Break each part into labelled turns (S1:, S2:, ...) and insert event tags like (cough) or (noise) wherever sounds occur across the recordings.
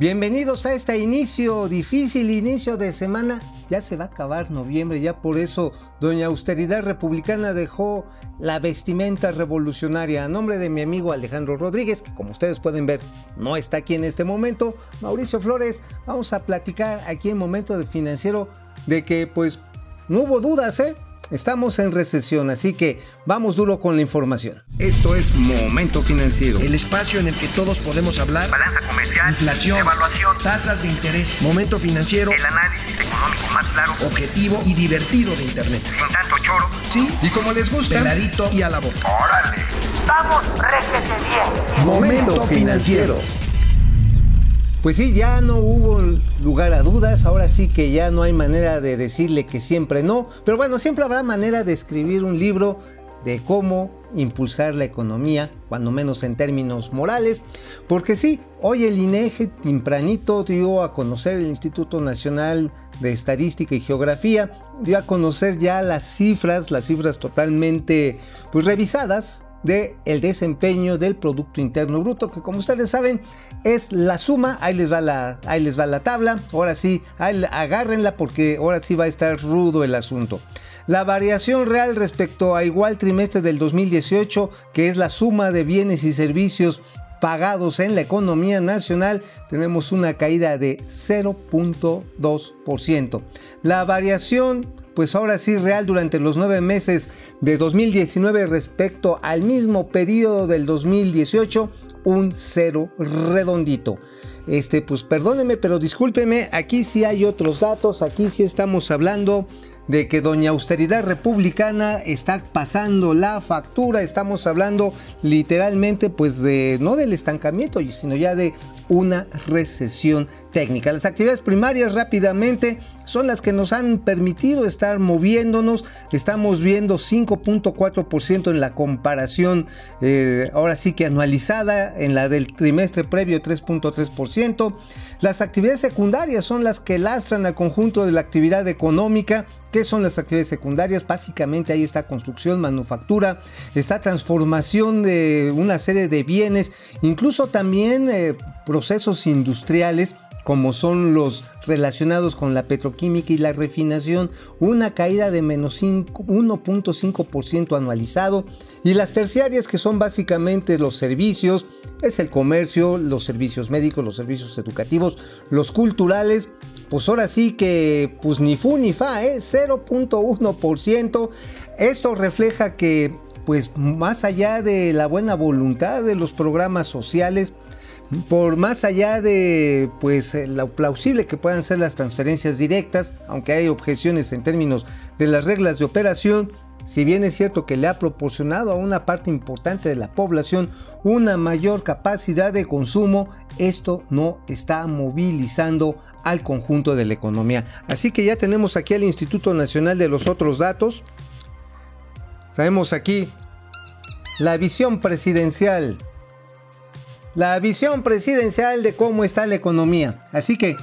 S1: Bienvenidos a este inicio, difícil inicio de semana. Ya se va a acabar noviembre, ya por eso Doña Austeridad Republicana dejó la vestimenta revolucionaria. A nombre de mi amigo Alejandro Rodríguez, que como ustedes pueden ver no está aquí en este momento, Mauricio Flores, vamos a platicar aquí en Momento de Financiero de que pues no hubo dudas, ¿eh? Estamos en recesión, así que vamos duro con la información.
S2: Esto es Momento Financiero.
S3: El espacio en el que todos podemos hablar.
S4: Balanza comercial.
S3: Inflación.
S4: Evaluación.
S3: Tasas de interés. Momento Financiero.
S4: El análisis económico más claro.
S3: Objetivo y divertido de Internet.
S4: Sin tanto choro.
S3: Sí.
S2: Y como les gusta.
S3: Peladito y a la boca.
S4: ¡Órale! ¡Vamos, réjete bien!
S2: Momento Financiero.
S1: Pues sí, ya no hubo lugar a dudas, ahora sí que ya no hay manera de decirle que siempre no, pero bueno, siempre habrá manera de escribir un libro de cómo impulsar la economía, cuando menos en términos morales, porque sí, hoy el INEGE tempranito dio a conocer el Instituto Nacional de Estadística y Geografía, dio a conocer ya las cifras, las cifras totalmente pues revisadas de el desempeño del Producto Interno Bruto, que como ustedes saben es la suma, ahí les va la, ahí les va la tabla, ahora sí, agárrenla porque ahora sí va a estar rudo el asunto. La variación real respecto a igual trimestre del 2018, que es la suma de bienes y servicios pagados en la economía nacional, tenemos una caída de 0.2%. La variación pues ahora sí real durante los nueve meses de 2019 respecto al mismo periodo del 2018, un cero redondito. Este, pues perdóneme, pero discúlpeme, aquí sí hay otros datos, aquí sí estamos hablando de que Doña Austeridad Republicana está pasando la factura, estamos hablando literalmente pues de no del estancamiento, sino ya de una recesión técnica. Las actividades primarias rápidamente son las que nos han permitido estar moviéndonos. Estamos viendo 5.4% en la comparación, eh, ahora sí que anualizada, en la del trimestre previo 3.3%. Las actividades secundarias son las que lastran al conjunto de la actividad económica. ¿Qué son las actividades secundarias? Básicamente ahí está construcción, manufactura, está transformación de una serie de bienes, incluso también eh, procesos industriales como son los relacionados con la petroquímica y la refinación, una caída de menos 1.5% anualizado, y las terciarias que son básicamente los servicios, es el comercio, los servicios médicos, los servicios educativos, los culturales, pues ahora sí que pues ni fu ni fa, ¿eh? 0.1%. Esto refleja que pues más allá de la buena voluntad de los programas sociales, por más allá de pues lo plausible que puedan ser las transferencias directas, aunque hay objeciones en términos de las reglas de operación, si bien es cierto que le ha proporcionado a una parte importante de la población una mayor capacidad de consumo, esto no está movilizando al conjunto de la economía. Así que ya tenemos aquí al Instituto Nacional de los otros datos. Traemos aquí la visión presidencial. La visión presidencial de cómo está la economía. Así que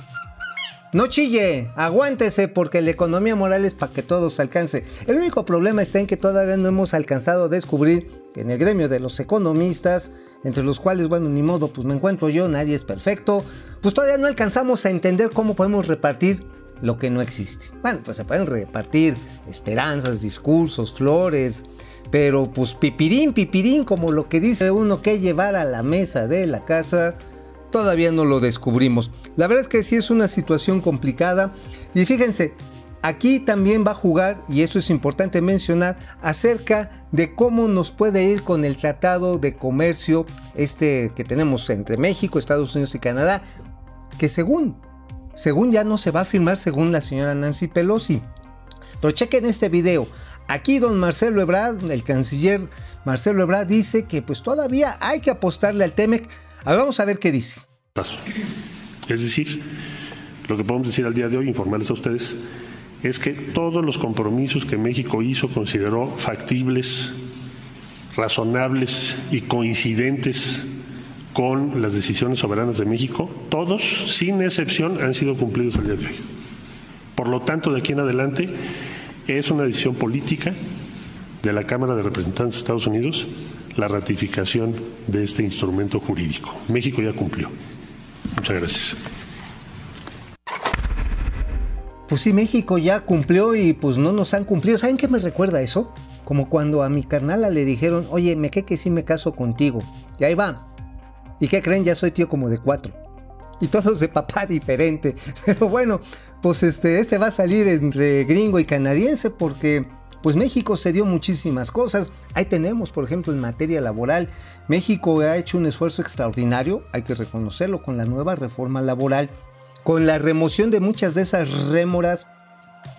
S1: no chille, aguántese porque la economía moral es para que todos alcance. El único problema está en que todavía no hemos alcanzado a descubrir en el gremio de los economistas, entre los cuales, bueno, ni modo, pues me encuentro yo, nadie es perfecto, pues todavía no alcanzamos a entender cómo podemos repartir lo que no existe. Bueno, pues se pueden repartir esperanzas, discursos, flores, pero pues pipirín, pipirín, como lo que dice uno que llevar a la mesa de la casa, todavía no lo descubrimos. La verdad es que sí es una situación complicada y fíjense, aquí también va a jugar, y esto es importante mencionar, acerca de cómo nos puede ir con el tratado de comercio este que tenemos entre México, Estados Unidos y Canadá, que según, según ya no se va a firmar según la señora Nancy Pelosi. Pero chequen este video. Aquí don Marcelo Ebrard, el canciller Marcelo Ebrard dice que pues todavía hay que apostarle al TEMEC. A vamos a ver qué dice.
S5: Es decir, lo que podemos decir al día de hoy, informarles a ustedes, es que todos los compromisos que México hizo consideró factibles, razonables y coincidentes con las decisiones soberanas de México, todos, sin excepción, han sido cumplidos el día de hoy. Por lo tanto, de aquí en adelante, es una decisión política de la Cámara de Representantes de Estados Unidos la ratificación de este instrumento jurídico. México ya cumplió. Muchas gracias.
S1: Pues sí, México ya cumplió y pues no nos han cumplido. ¿Saben qué me recuerda eso? Como cuando a mi carnala le dijeron, oye, me que sí me caso contigo. Y ahí va. ¿Y qué creen? Ya soy tío como de cuatro. Y todos de papá diferente. (laughs) Pero bueno, pues este, este va a salir entre gringo y canadiense porque pues México se dio muchísimas cosas. Ahí tenemos, por ejemplo, en materia laboral, México ha hecho un esfuerzo extraordinario, hay que reconocerlo, con la nueva reforma laboral, con la remoción de muchas de esas rémoras,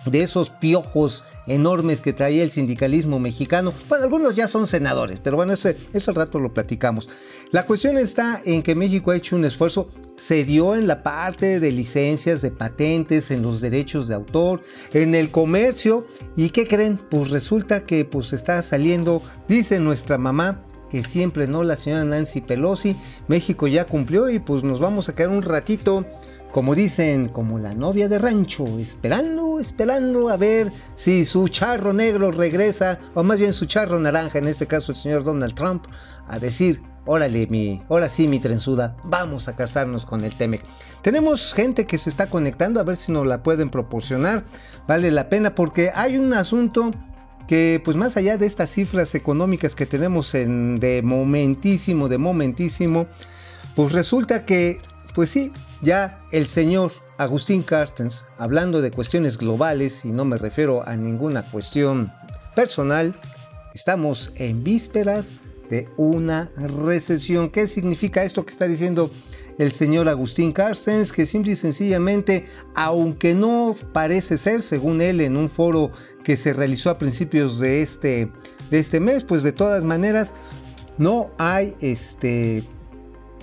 S1: de esos piojos enormes que traía el sindicalismo mexicano. Bueno, algunos ya son senadores, pero bueno, ese, eso al rato lo platicamos. La cuestión está en que México ha hecho un esfuerzo, se dio en la parte de licencias, de patentes, en los derechos de autor, en el comercio. ¿Y qué creen? Pues resulta que pues está saliendo, dice nuestra mamá, que siempre no, la señora Nancy Pelosi, México ya cumplió y pues nos vamos a quedar un ratito como dicen, como la novia de rancho, esperando, esperando a ver si su charro negro regresa, o más bien su charro naranja, en este caso el señor Donald Trump, a decir, órale, mi, ahora sí, mi trenzuda, vamos a casarnos con el Temec. Tenemos gente que se está conectando, a ver si nos la pueden proporcionar, vale la pena, porque hay un asunto que pues más allá de estas cifras económicas que tenemos en, de momentísimo, de momentísimo, pues resulta que, pues sí, ya el señor Agustín Carstens, hablando de cuestiones globales, y no me refiero a ninguna cuestión personal, estamos en vísperas de una recesión. ¿Qué significa esto que está diciendo el señor Agustín Carstens? Que simple y sencillamente, aunque no parece ser, según él, en un foro que se realizó a principios de este, de este mes, pues de todas maneras, no hay este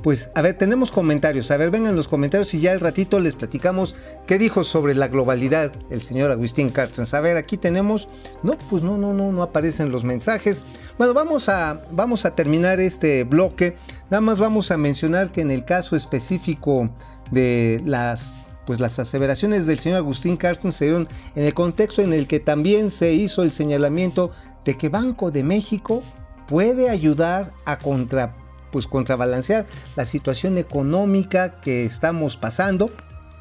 S1: pues a ver, tenemos comentarios. A ver, vengan los comentarios y ya al ratito les platicamos qué dijo sobre la globalidad el señor Agustín Carstens. A ver, aquí tenemos. No, pues no, no, no, no aparecen los mensajes. Bueno, vamos a, vamos a terminar este bloque. Nada más vamos a mencionar que en el caso específico de las pues las aseveraciones del señor Agustín Carstens se dieron en el contexto en el que también se hizo el señalamiento de que Banco de México puede ayudar a contra pues contrabalancear la situación económica que estamos pasando.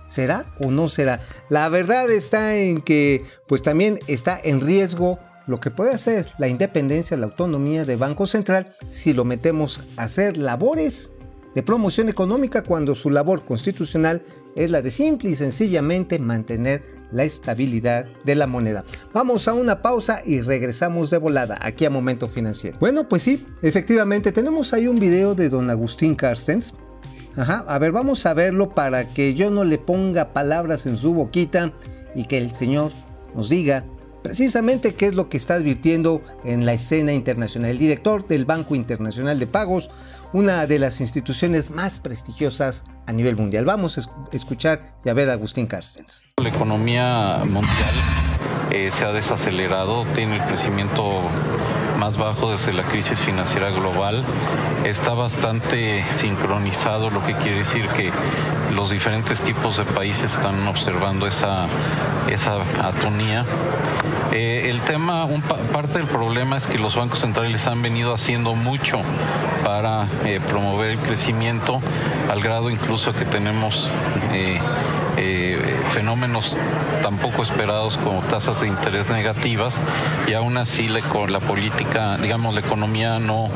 S1: ¿Será o no será? La verdad está en que pues también está en riesgo lo que puede hacer la independencia, la autonomía de Banco Central si lo metemos a hacer labores de promoción económica cuando su labor constitucional es la de simple y sencillamente mantener la estabilidad de la moneda. Vamos a una pausa y regresamos de volada aquí a Momento Financiero. Bueno, pues sí, efectivamente tenemos ahí un video de don Agustín Carstens. Ajá, a ver, vamos a verlo para que yo no le ponga palabras en su boquita y que el señor nos diga precisamente qué es lo que está advirtiendo en la escena internacional. El director del Banco Internacional de Pagos, una de las instituciones más prestigiosas a nivel mundial. Vamos a escuchar y a ver a Agustín Carstens.
S6: La economía mundial eh, se ha desacelerado, tiene el crecimiento más bajo desde la crisis financiera global. Está bastante sincronizado, lo que quiere decir que los diferentes tipos de países están observando esa, esa atonía. Eh, el tema, parte del problema es que los bancos centrales han venido haciendo mucho para eh, promover el crecimiento, al grado incluso que tenemos eh, fenómenos tampoco esperados como tasas de interés negativas y aún así la política, digamos, la economía no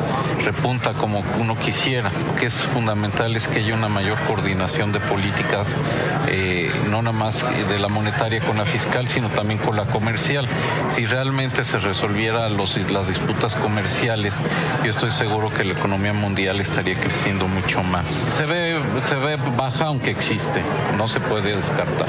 S6: repunta como uno quisiera. Lo que es fundamental es que haya una mayor coordinación de políticas, no nada más de la monetaria con la fiscal, sino también con la comercial. Si realmente se resolviera los, las disputas comerciales, yo estoy seguro que la economía mundial estaría creciendo mucho más. Se ve, se ve baja aunque existe, no se puede descartar.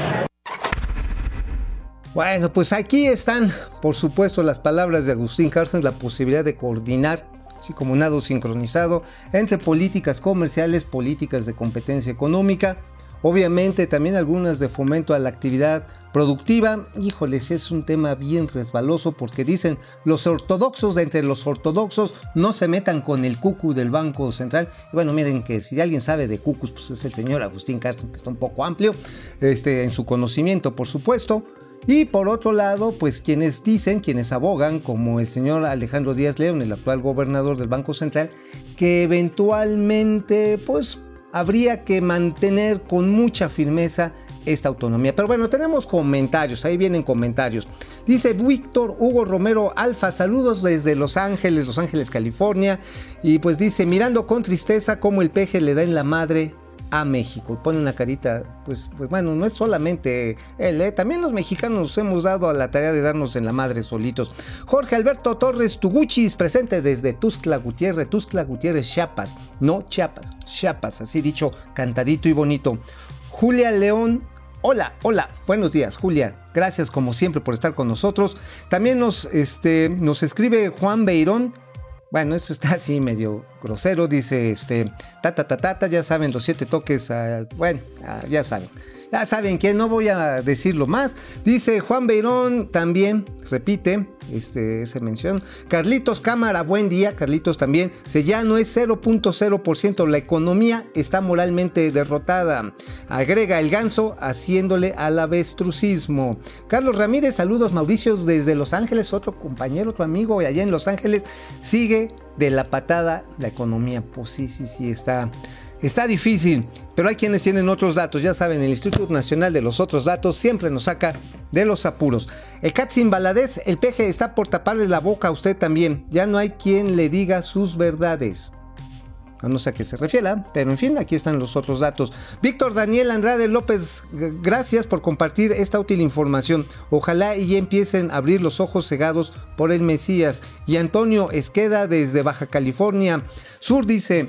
S1: Bueno, pues aquí están, por supuesto, las palabras de Agustín Carstens, la posibilidad de coordinar, así como nado sincronizado, entre políticas comerciales, políticas de competencia económica, obviamente también algunas de fomento a la actividad productiva, híjoles, es un tema bien resbaloso porque dicen los ortodoxos de entre los ortodoxos no se metan con el cucu del Banco Central. Y bueno, miren que si alguien sabe de cucus, pues es el señor Agustín Carsten, que está un poco amplio este, en su conocimiento, por supuesto. Y por otro lado, pues quienes dicen, quienes abogan, como el señor Alejandro Díaz León, el actual gobernador del Banco Central, que eventualmente, pues habría que mantener con mucha firmeza esta autonomía. Pero bueno, tenemos comentarios, ahí vienen comentarios. Dice Víctor Hugo Romero Alfa, saludos desde Los Ángeles, Los Ángeles, California. Y pues dice, mirando con tristeza cómo el peje le da en la madre a México. Pone una carita, pues, pues bueno, no es solamente él, ¿eh? también los mexicanos nos hemos dado a la tarea de darnos en la madre solitos. Jorge Alberto Torres Tuguchis, presente desde Tuxtla Gutiérrez, Tuxtla Gutiérrez, Chiapas, no Chiapas, Chiapas, así dicho, cantadito y bonito. Julia León Hola, hola, buenos días Julia, gracias como siempre por estar con nosotros. También nos, este, nos escribe Juan Beirón, bueno, esto está así medio grosero, dice este, ta ta ta ta, ya saben los siete toques, ah, bueno, ah, ya saben. Ya saben que no voy a decirlo más. Dice Juan Beirón también, repite, este, se menciona. Carlitos Cámara, buen día, Carlitos también. Se ya no es 0.0%, la economía está moralmente derrotada. Agrega el ganso haciéndole al avestrucismo. Carlos Ramírez, saludos Mauricios desde Los Ángeles, otro compañero, otro amigo allá en Los Ángeles. Sigue de la patada la economía. Pues sí, sí, sí, está Está difícil, pero hay quienes tienen otros datos. Ya saben, el Instituto Nacional de los Otros Datos siempre nos saca de los apuros. El Katsin Baladez, el peje está por taparle la boca a usted también. Ya no hay quien le diga sus verdades. No sé a qué se refiera, pero en fin, aquí están los otros datos. Víctor Daniel Andrade López, gracias por compartir esta útil información. Ojalá y ya empiecen a abrir los ojos cegados por el Mesías. Y Antonio Esqueda desde Baja California Sur dice,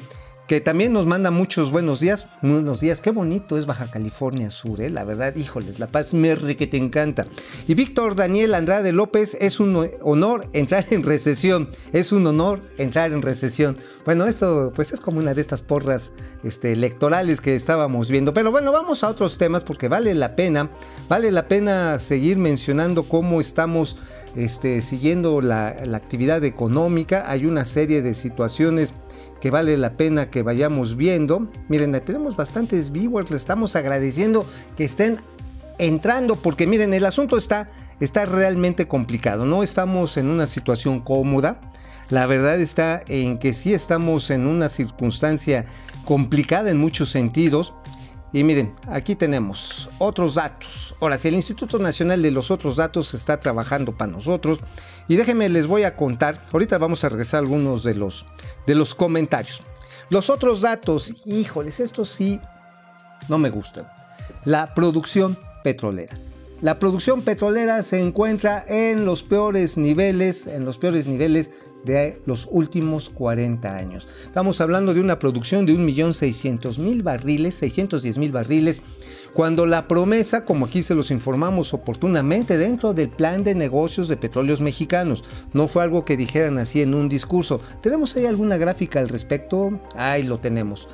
S1: que también nos manda muchos buenos días. Buenos días, qué bonito es Baja California Sur, ¿eh? la verdad, híjoles, La Paz Merri que te encanta. Y Víctor Daniel Andrade López, es un honor entrar en recesión, es un honor entrar en recesión. Bueno, esto pues es como una de estas porras este, electorales que estábamos viendo. Pero bueno, vamos a otros temas porque vale la pena, vale la pena seguir mencionando cómo estamos este, siguiendo la actividad económica. Hay una serie de situaciones que vale la pena que vayamos viendo. Miren, tenemos bastantes viewers, le estamos agradeciendo que estén entrando porque miren, el asunto está, está realmente complicado, no estamos en una situación cómoda. La verdad está en que sí estamos en una circunstancia complicada en muchos sentidos. Y miren, aquí tenemos otros datos. Ahora, si el Instituto Nacional de los Otros Datos está trabajando para nosotros, y déjenme les voy a contar, ahorita vamos a regresar a algunos de los, de los comentarios. Los otros datos, híjoles, estos sí no me gustan. La producción petrolera. La producción petrolera se encuentra en los peores niveles, en los peores niveles de los últimos 40 años. Estamos hablando de una producción de 1.600.000 barriles, 610.000 barriles cuando la promesa, como aquí se los informamos oportunamente dentro del plan de negocios de petróleos mexicanos, no fue algo que dijeran así en un discurso. ¿Tenemos ahí alguna gráfica al respecto? Ahí lo tenemos.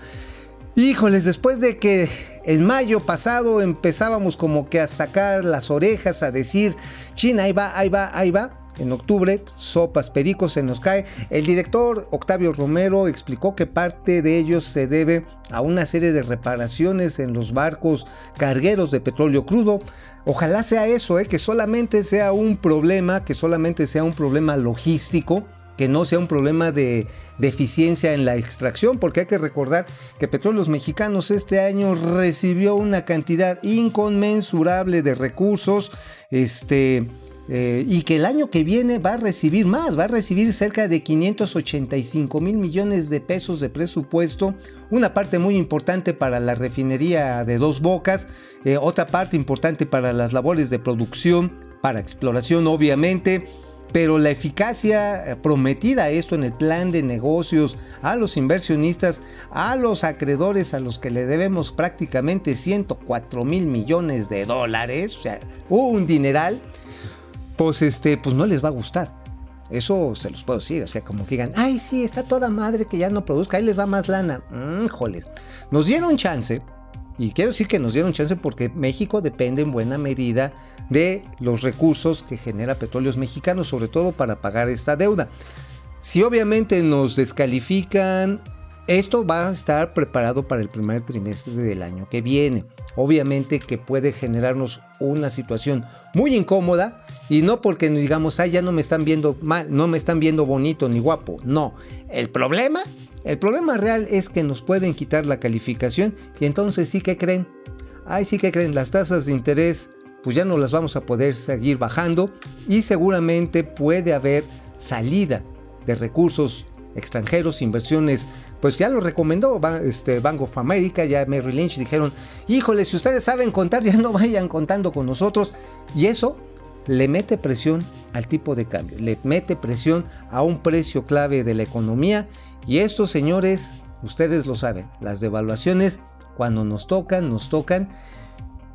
S1: Híjoles, después de que en mayo pasado empezábamos como que a sacar las orejas, a decir, China, ahí va, ahí va, ahí va, en octubre, sopas, pericos se nos cae. El director Octavio Romero explicó que parte de ellos se debe a una serie de reparaciones en los barcos cargueros de petróleo crudo. Ojalá sea eso, ¿eh? que solamente sea un problema, que solamente sea un problema logístico que no sea un problema de deficiencia en la extracción, porque hay que recordar que Petróleos Mexicanos este año recibió una cantidad inconmensurable de recursos, este, eh, y que el año que viene va a recibir más, va a recibir cerca de 585 mil millones de pesos de presupuesto, una parte muy importante para la refinería de dos bocas, eh, otra parte importante para las labores de producción, para exploración obviamente, pero la eficacia eh, prometida a esto en el plan de negocios a los inversionistas, a los acreedores a los que le debemos prácticamente 104 mil millones de dólares, o sea, un dineral, pues este, pues no les va a gustar. Eso se los puedo decir, o sea, como que digan, ay, sí, está toda madre que ya no produzca, ahí les va más lana. Mm, joles. Nos dieron chance, y quiero decir que nos dieron chance porque México depende en buena medida de los recursos que genera petróleos mexicanos, sobre todo para pagar esta deuda. Si obviamente nos descalifican, esto va a estar preparado para el primer trimestre del año que viene. Obviamente que puede generarnos una situación muy incómoda Y no porque digamos, ay, ya no me están viendo mal, no me están viendo bonito ni guapo. No. El problema, el problema real es que nos pueden quitar la calificación y entonces sí que creen. Ay, sí que creen, las tasas de interés pues ya no las vamos a poder seguir bajando y seguramente puede haber salida de recursos extranjeros, inversiones, pues ya lo recomendó este Bank of America, ya Merrill Lynch dijeron, híjole, si ustedes saben contar, (laughs) ya no vayan contando con nosotros. Y eso le mete presión al tipo de cambio, le mete presión a un precio clave de la economía. Y esto, señores, ustedes lo saben, las devaluaciones cuando nos tocan, nos tocan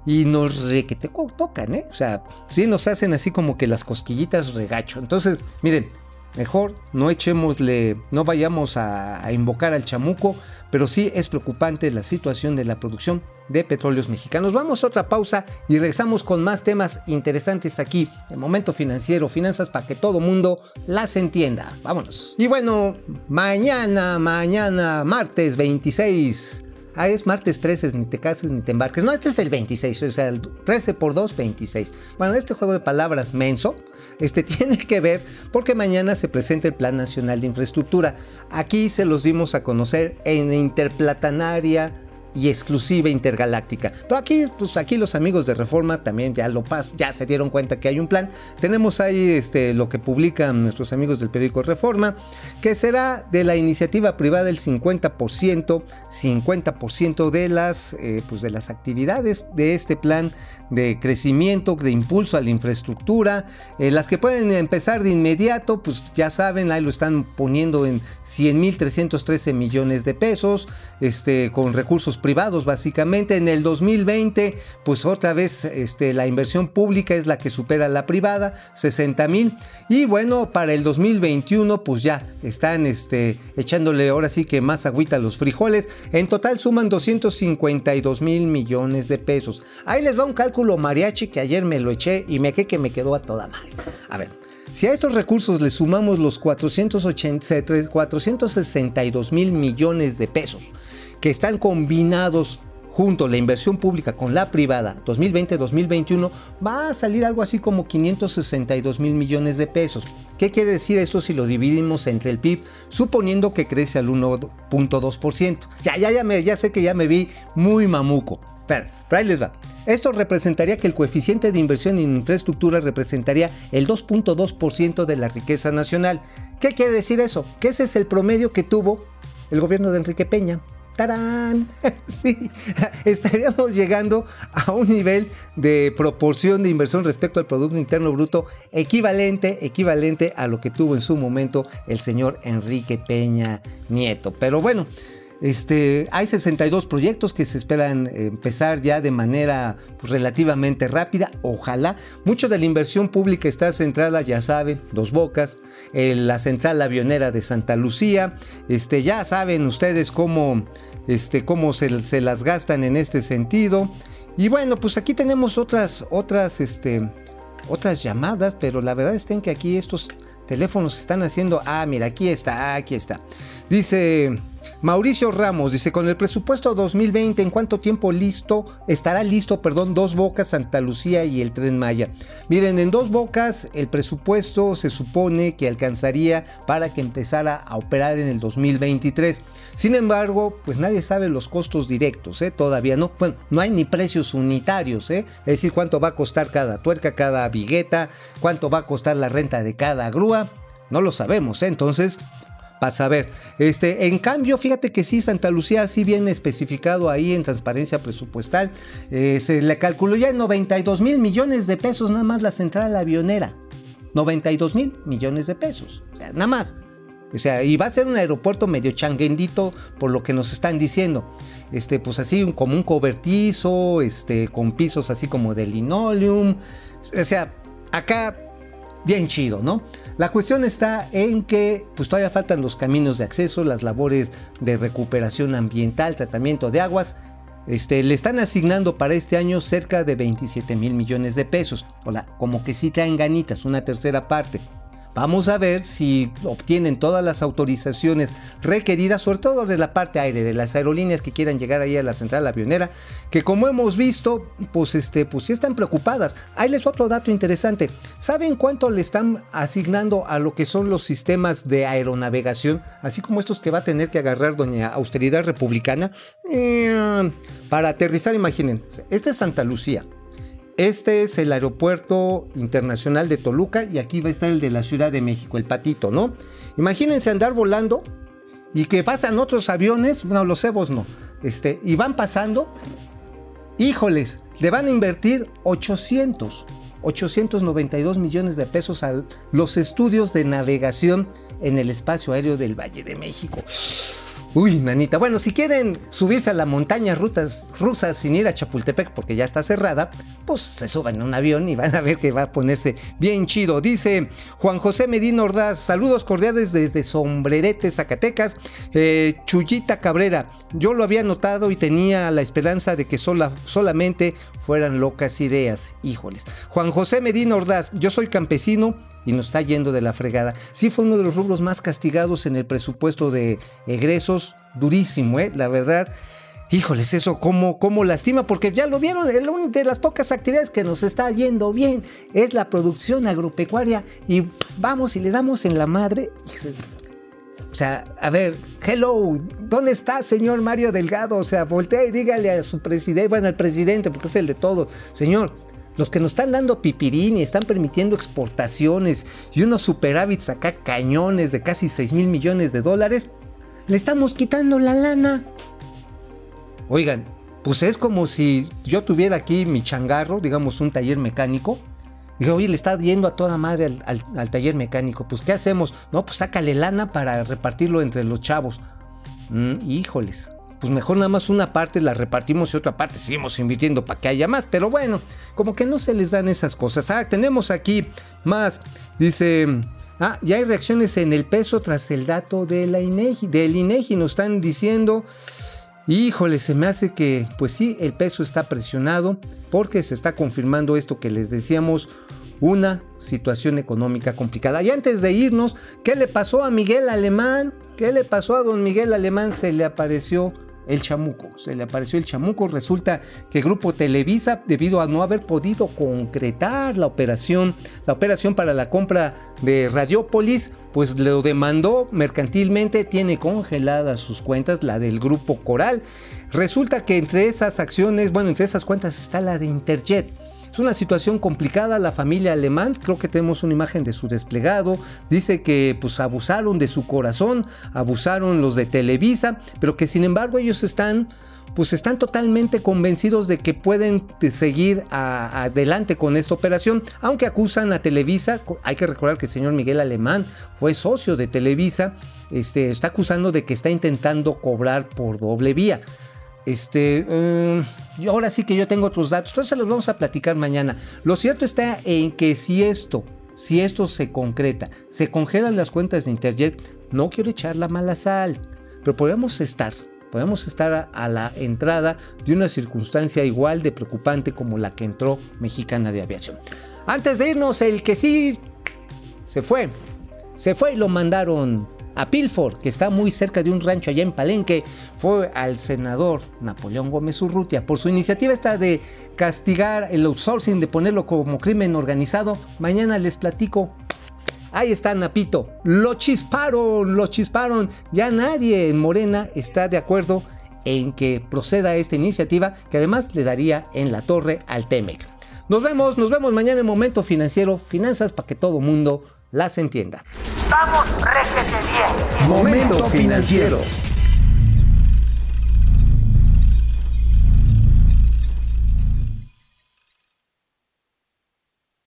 S1: y nos re que te tocan, ¿eh? O sea, sí nos hacen así como que las cosquillitas regacho. Entonces, miren, mejor no echémosle, no vayamos a, a, invocar al chamuco, pero sí es preocupante la situación de la producción de petróleos mexicanos. Vamos a otra pausa y regresamos con más temas interesantes aquí en Momento Financiero, finanzas para que todo mundo las entienda. Vámonos. Y bueno, mañana, mañana, martes 26 Ah, es martes 13, ni te cases ni te embarques. No, este es el 26, o sea, el 13 por 2, 26. Bueno, este juego de palabras menso, este (laughs) tiene que ver porque mañana se presenta el Plan Nacional de Infraestructura. Aquí se los dimos a conocer en Interplatanaria y exclusiva intergaláctica. Pero aquí, pues aquí los amigos de Reforma también ya lo pas, ya se dieron cuenta que hay un plan. Tenemos ahí este, lo que publican nuestros amigos del periódico Reforma, que será de la iniciativa privada el 50%, 50% de las, eh, pues de las actividades de este plan de crecimiento, de impulso a la infraestructura. Eh, las que pueden empezar de inmediato, pues ya saben, ahí lo están poniendo en 100.313 millones de pesos, este, con recursos privados básicamente. En el 2020, pues otra vez este, la inversión pública es la que supera la privada, 60 mil. Y bueno, para el 2021, pues ya están este, echándole ahora sí que más agüita a los frijoles. En total suman 252 mil millones de pesos. Ahí les va un cálculo mariachi que ayer me lo eché y me que me quedó a toda madre. A ver. Si a estos recursos le sumamos los 480, 462 mil millones de pesos, que están combinados junto la inversión pública con la privada 2020-2021 va a salir algo así como 562 mil millones de pesos. ¿Qué quiere decir esto si lo dividimos entre el PIB suponiendo que crece al 1.2%? Ya, ya, ya, me, ya sé que ya me vi muy mamuco. Pero, pero ahí les va. Esto representaría que el coeficiente de inversión en infraestructura representaría el 2.2% de la riqueza nacional. ¿Qué quiere decir eso? Que ese es el promedio que tuvo el gobierno de Enrique Peña. ¡Tarán! (laughs) Sí, (laughs) estaríamos llegando a un nivel de proporción de inversión respecto al Producto Interno Bruto equivalente, equivalente a lo que tuvo en su momento el señor Enrique Peña Nieto. Pero bueno, este, hay 62 proyectos que se esperan empezar ya de manera pues, relativamente rápida, ojalá. Mucho de la inversión pública está centrada, ya saben, Dos Bocas, la central avionera de Santa Lucía. Este, ya saben ustedes cómo, este, cómo se, las gastan en este sentido. Y bueno, pues aquí tenemos otras, otras, este, otras llamadas, pero la verdad es que aquí estos teléfonos están haciendo. Ah, mira, aquí está, aquí está. Dice. Mauricio Ramos dice, con el presupuesto 2020, ¿en cuánto tiempo listo estará listo, perdón, Dos Bocas, Santa Lucía y el Tren Maya? Miren, en Dos Bocas el presupuesto se supone que alcanzaría para que empezara a operar en el 2023. Sin embargo, pues nadie sabe los costos directos, ¿eh? Todavía no, bueno, no hay ni precios unitarios, ¿eh? Es decir, cuánto va a costar cada tuerca, cada vigueta, cuánto va a costar la renta de cada grúa. No lo sabemos, ¿eh? entonces a ver, Este, en cambio, fíjate que sí, Santa Lucía sí viene especificado ahí en transparencia presupuestal. Se le calculó ya en 92 mil millones de pesos nada más la central avionera. 92 mil millones de pesos. Nada más. O sea, y va a ser un aeropuerto medio changuendito por lo que nos están diciendo. Este, pues así como un cobertizo, este, con pisos así como de linoleum. O sea, acá bien chido, ¿no? La cuestión está en que pues todavía faltan los caminos de acceso, las labores de recuperación ambiental, tratamiento de aguas. Este, le están asignando para este año cerca de 27 mil millones de pesos. Hola, como que sí traen ganitas, una tercera parte. Vamos a ver si obtienen todas las autorizaciones requeridas, sobre todo de la parte aire, de las aerolíneas que quieran llegar ahí a la central avionera, que como hemos visto, pues este, pues sí están preocupadas. Ahí les otro dato interesante. ¿Saben cuánto le están asignando a lo que son los sistemas de aeronavegación, así como estos que va a tener que agarrar doña Austeridad Republicana? Eh, para aterrizar, imaginen, este es Santa Lucía. Este es el aeropuerto internacional de Toluca y aquí va a estar el de la Ciudad de México, el patito, ¿no? Imagínense andar volando y que pasan otros aviones, no, los cebos no, este, y van pasando. Híjoles, le van a invertir 800, 892 millones de pesos a los estudios de navegación en el espacio aéreo del Valle de México. Uy, nanita. Bueno, si quieren subirse a la montaña rutas rusas sin ir a Chapultepec porque ya está cerrada, pues se suban en un avión y van a ver que va a ponerse bien chido. Dice Juan José Medina Ordaz, saludos cordiales desde Sombrerete, Zacatecas. Eh, Chuyita Cabrera, yo lo había notado y tenía la esperanza de que sola, solamente fueran locas ideas. Híjoles. Juan José Medina Ordaz, yo soy campesino y nos está yendo de la fregada. Sí fue uno de los rubros más castigados en el presupuesto de egresos, durísimo, ¿eh? La verdad. Híjoles, eso cómo, cómo lastima, porque ya lo vieron, una de las pocas actividades que nos está yendo bien es la producción agropecuaria y vamos y le damos en la madre. O sea, a ver, hello, ¿dónde está señor Mario Delgado? O sea, voltea y dígale a su presidente, bueno, al presidente, porque es el de todos, señor, los que nos están dando pipirín y están permitiendo exportaciones y unos superávits acá cañones de casi 6 mil millones de dólares, le estamos quitando la lana. Oigan, pues es como si yo tuviera aquí mi changarro, digamos un taller mecánico. Dije, oye, le está yendo a toda madre al taller mecánico. Pues, ¿qué hacemos? No, pues sácale lana para repartirlo entre los chavos. Mm, híjoles. Pues mejor nada más una parte la repartimos y otra parte seguimos invirtiendo para que haya más. Pero bueno, como que no se les dan esas cosas. Ah, tenemos aquí más. Dice. Ah, ya hay reacciones en el peso tras el dato de la INEGI, del INEGI. Nos están diciendo. Híjole, se me hace que, pues sí, el peso está presionado porque se está confirmando esto que les decíamos, una situación económica complicada. Y antes de irnos, ¿qué le pasó a Miguel Alemán? ¿Qué le pasó a don Miguel Alemán? Se le apareció el chamuco, se le apareció el chamuco. Resulta que Grupo Televisa, debido a no haber podido concretar la operación, la operación para la compra de Radiopolis, pues lo demandó mercantilmente, tiene congeladas sus cuentas, la del Grupo Coral. Resulta que entre esas acciones, bueno, entre esas cuentas está la de Interjet. Es una situación complicada, la familia alemán, creo que tenemos una imagen de su desplegado, dice que pues abusaron de su corazón, abusaron los de Televisa, pero que sin embargo ellos están pues están totalmente convencidos de que pueden seguir a- adelante con esta operación, aunque acusan a Televisa, hay que recordar que el señor Miguel Alemán fue socio de Televisa, este, está acusando de que está intentando cobrar por doble vía. Este, yo ahora sí que yo tengo otros datos, pero se los vamos a platicar mañana. Lo cierto está en que si esto, si esto se concreta, se congelan las cuentas de Interjet, no quiero echar la mala sal, pero podemos estar, podemos estar a la entrada de una circunstancia igual de preocupante como la que entró Mexicana de Aviación. Antes de irnos, el que sí se fue, se fue y lo mandaron a Pilford, que está muy cerca de un rancho allá en Palenque, fue al senador Napoleón Gómez Urrutia por su iniciativa esta de castigar el outsourcing, de ponerlo como crimen organizado. Mañana les platico. Ahí está Napito. Lo chisparon, lo chisparon. Ya nadie en Morena está de acuerdo en que proceda esta iniciativa, que además le daría en la torre al Temec. Nos vemos, nos vemos mañana en Momento Financiero, finanzas para que todo mundo las entienda.
S4: Vamos, réjete bien.
S2: Momento financiero.